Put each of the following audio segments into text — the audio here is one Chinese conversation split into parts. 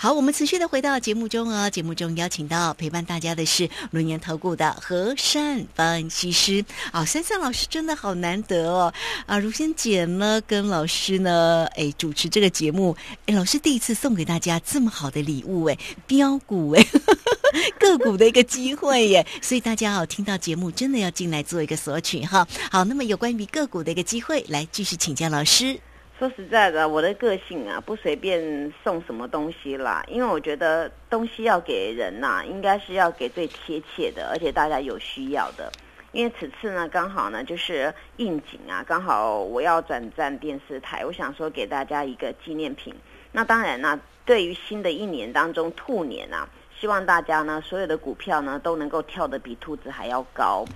好，我们持续的回到节目中哦。节目中邀请到陪伴大家的是轮年投顾的和善分析师啊，珊珊老师真的好难得哦啊！如仙姐呢跟老师呢，哎，主持这个节目，哎，老师第一次送给大家这么好的礼物，哎，标股哎，个股的一个机会耶，所以大家哦听到节目真的要进来做一个索取哈。好，那么有关于个股的一个机会，来继续请教老师。说实在的，我的个性啊，不随便送什么东西啦，因为我觉得东西要给人呐，应该是要给最贴切的，而且大家有需要的。因为此次呢，刚好呢就是应景啊，刚好我要转战电视台，我想说给大家一个纪念品。那当然呢，对于新的一年当中兔年啊，希望大家呢所有的股票呢都能够跳得比兔子还要高。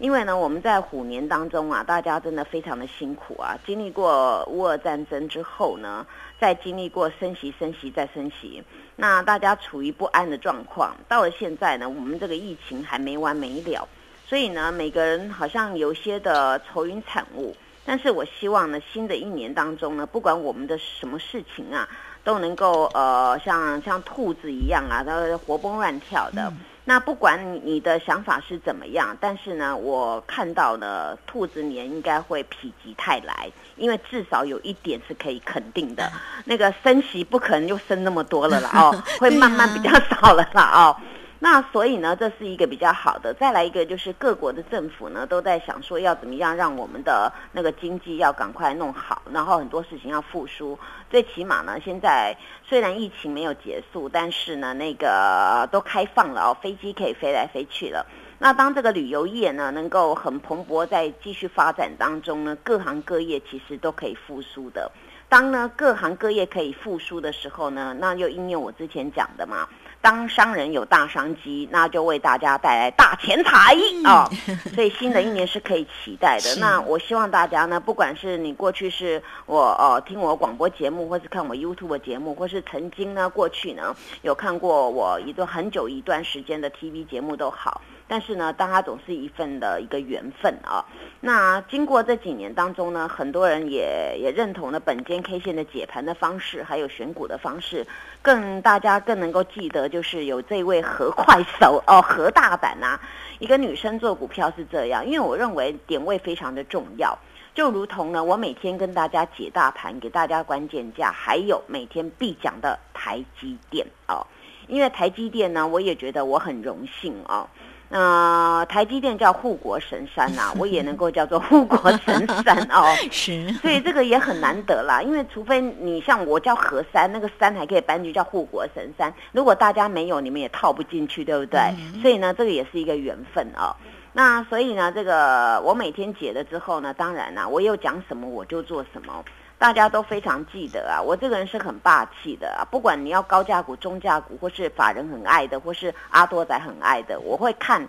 因为呢，我们在虎年当中啊，大家真的非常的辛苦啊，经历过乌俄战争之后呢，再经历过升息、升息再升息，那大家处于不安的状况。到了现在呢，我们这个疫情还没完没了，所以呢，每个人好像有些的愁云惨雾。但是我希望呢，新的一年当中呢，不管我们的什么事情啊，都能够呃，像像兔子一样啊，它活蹦乱跳的。那不管你你的想法是怎么样，但是呢，我看到呢，兔子年应该会否极泰来，因为至少有一点是可以肯定的，那个升息不可能就升那么多了啦哦，会慢慢比较少了啦哦。那所以呢，这是一个比较好的。再来一个就是各国的政府呢都在想说要怎么样让我们的那个经济要赶快弄好，然后很多事情要复苏。最起码呢，现在虽然疫情没有结束，但是呢那个都开放了哦，飞机可以飞来飞去了。那当这个旅游业呢能够很蓬勃在继续发展当中呢，各行各业其实都可以复苏的。当呢各行各业可以复苏的时候呢，那又应用我之前讲的嘛。当商人有大商机，那就为大家带来大钱财啊！所以新的一年是可以期待的。那我希望大家呢，不管是你过去是我呃听我广播节目，或是看我 YouTube 节目，或是曾经呢过去呢有看过我一段很久一段时间的 TV 节目都好。但是呢，当它总是一份的一个缘分啊。那经过这几年当中呢，很多人也也认同了本间 K 线的解盘的方式，还有选股的方式，更大家更能够记得，就是有这位何快手哦，何大胆呐，一个女生做股票是这样。因为我认为点位非常的重要，就如同呢，我每天跟大家解大盘，给大家关键价，还有每天必讲的台积电哦。因为台积电呢，我也觉得我很荣幸哦。那台积电叫护国神山呐，我也能够叫做护国神山哦。是，所以这个也很难得啦。因为除非你像我叫河山，那个山还可以搬去叫护国神山。如果大家没有，你们也套不进去，对不对？所以呢，这个也是一个缘分哦。那所以呢，这个我每天解了之后呢，当然啦，我有讲什么我就做什么。大家都非常记得啊，我这个人是很霸气的啊，不管你要高价股、中价股，或是法人很爱的，或是阿多仔很爱的，我会看，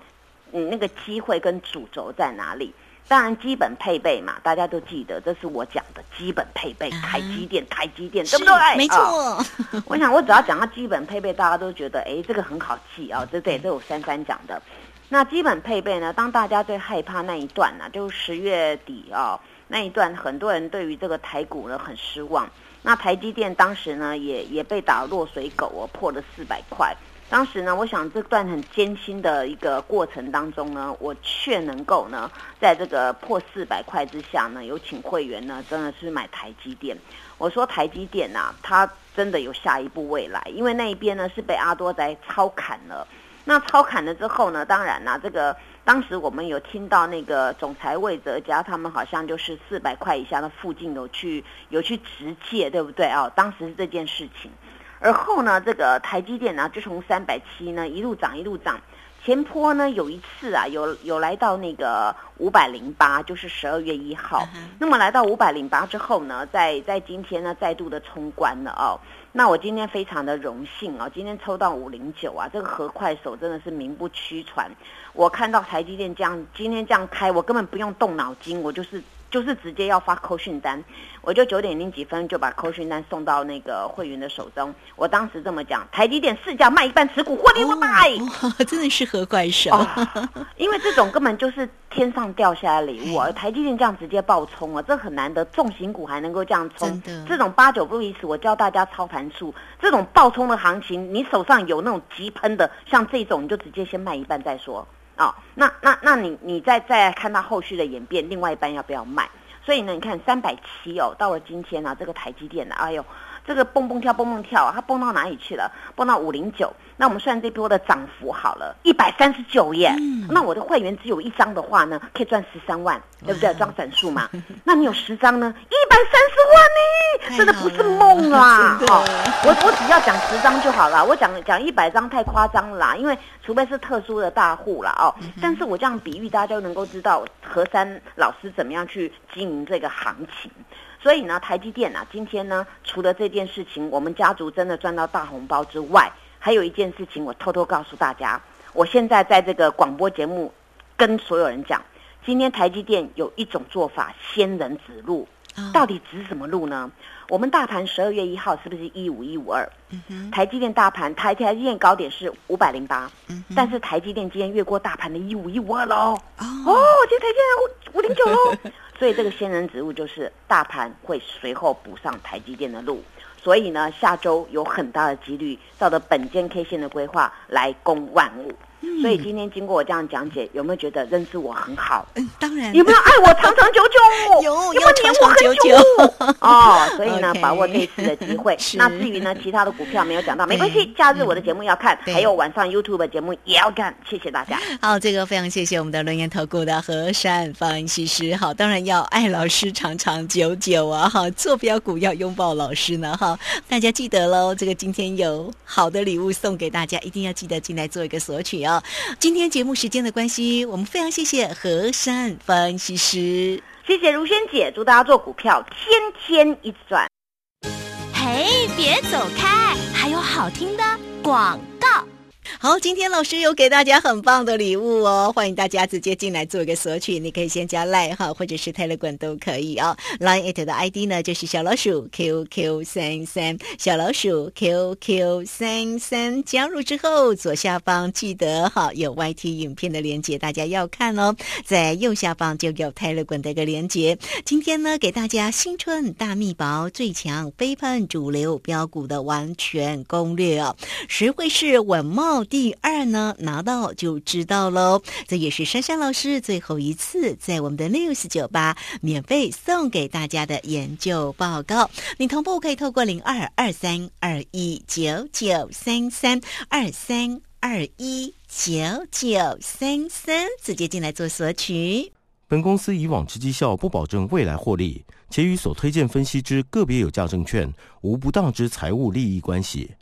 你，那个机会跟主轴在哪里。当然，基本配备嘛，大家都记得，这是我讲的基本配备，台积电，台积电，对不对？没错。我想，我只要讲到基本配备，大家都觉得，哎，这个很好记啊，这对，这我三三讲的。那基本配备呢，当大家最害怕那一段呢，就十月底啊。那一段很多人对于这个台股呢很失望，那台积电当时呢也也被打落水狗哦，破了四百块。当时呢，我想这段很艰辛的一个过程当中呢，我却能够呢，在这个破四百块之下呢，有请会员呢真的是买台积电。我说台积电呐，它真的有下一步未来，因为那一边呢是被阿多仔超砍了。那超砍了之后呢，当然啦，这个。当时我们有听到那个总裁魏哲家，他们好像就是四百块以下的附近有去有去直借，对不对啊？当时是这件事情，而后呢，这个台积电呢就从三百七呢一路涨一路涨，前坡呢有一次啊有有来到那个五百零八，就是十二月一号，那么来到五百零八之后呢，在在今天呢再度的冲关了哦。那我今天非常的荣幸哦，今天抽到五零九啊，这个和快手真的是名不虚传。我看到台积电这样今天这样开，我根本不用动脑筋，我就是就是直接要发扣讯单，我就九点零几分就把扣讯单送到那个会员的手中。我当时这么讲，台积电市价卖一半持股，获利不卖，真的是何怪手？因为这种根本就是天上掉下来礼物啊！台积电这样直接爆冲啊，这很难得，重型股还能够这样冲，这种八九不离十。我教大家操盘术，这种爆冲的行情，你手上有那种急喷的，像这种你就直接先卖一半再说。哦，那那那你你再再看它后续的演变，另外一半要不要卖？所以呢，你看三百七哦，到了今天呢，这个台积电呢，哎呦，这个蹦蹦跳蹦蹦跳，它蹦到哪里去了？蹦到五零九。那我们算这波的涨幅好了，一百三十九耶。那我的会员只有一张的话呢，可以赚十三万，对不对？装散数嘛。那你有十张呢，一百三十万呢，真的不是梦啊！好，我我只要讲十张就好了，我讲讲一百张太夸张啦，因为除非是特殊的大户啦哦。但是我这样比喻，大家就能够知道何山老师怎么样去经营这个行情。所以呢，台积电啊，今天呢，除了这件事情，我们家族真的赚到大红包之外。还有一件事情，我偷偷告诉大家，我现在在这个广播节目跟所有人讲，今天台积电有一种做法，仙人指路，到底指什么路呢？我们大盘十二月一号是不是一五一五二？台积电大盘台台积电高点是五百零八，但是台积电今天越过大盘的一五一五二喽。哦，今天台积电五五零九喽，所以这个仙人指路就是大盘会随后补上台积电的路。所以呢，下周有很大的几率照着本间 K 线的规划来攻万物。所以今天经过我这样讲解，有没有觉得认识我很好？嗯，当然。有没有爱我长长久久？有，有没有黏我很久？哦，所以呢，把握这次的机会。那至于呢，其他的股票没有讲到，没关系。假日我的节目要看，还有晚上 YouTube 的节目也要看。谢谢大家。好，这个非常谢谢我们的轮研投顾的和善方西施。好，当然要爱老师长长久久啊！哈，坐标股要拥抱老师呢！哈，大家记得喽。这个今天有好的礼物送给大家，一定要记得进来做一个索取哦。今天节目时间的关系，我们非常谢谢何山分析师，谢谢如萱姐，祝大家做股票天天一直赚。嘿，别走开，还有好听的广告。好，今天老师有给大家很棒的礼物哦，欢迎大家直接进来做一个索取。你可以先加 Line 哈，或者是 Telegram 都可以哦。Line it 的 ID 呢就是小老鼠 QQ 三三，小老鼠 QQ 三三。加入之后，左下方记得哈有 YT 影片的连接，大家要看哦。在右下方就有 Telegram 的一个连接。今天呢，给大家新春大密宝最强飞喷主流标股的完全攻略哦。谁会是稳茂？第二呢，拿到就知道喽。这也是珊珊老师最后一次在我们的 News 酒吧免费送给大家的研究报告。你同步可以透过零二二三二一九九三三二三二一九九三三直接进来做索取。本公司以往之绩效不保证未来获利，且与所推荐分析之个别有价证券无不当之财务利益关系。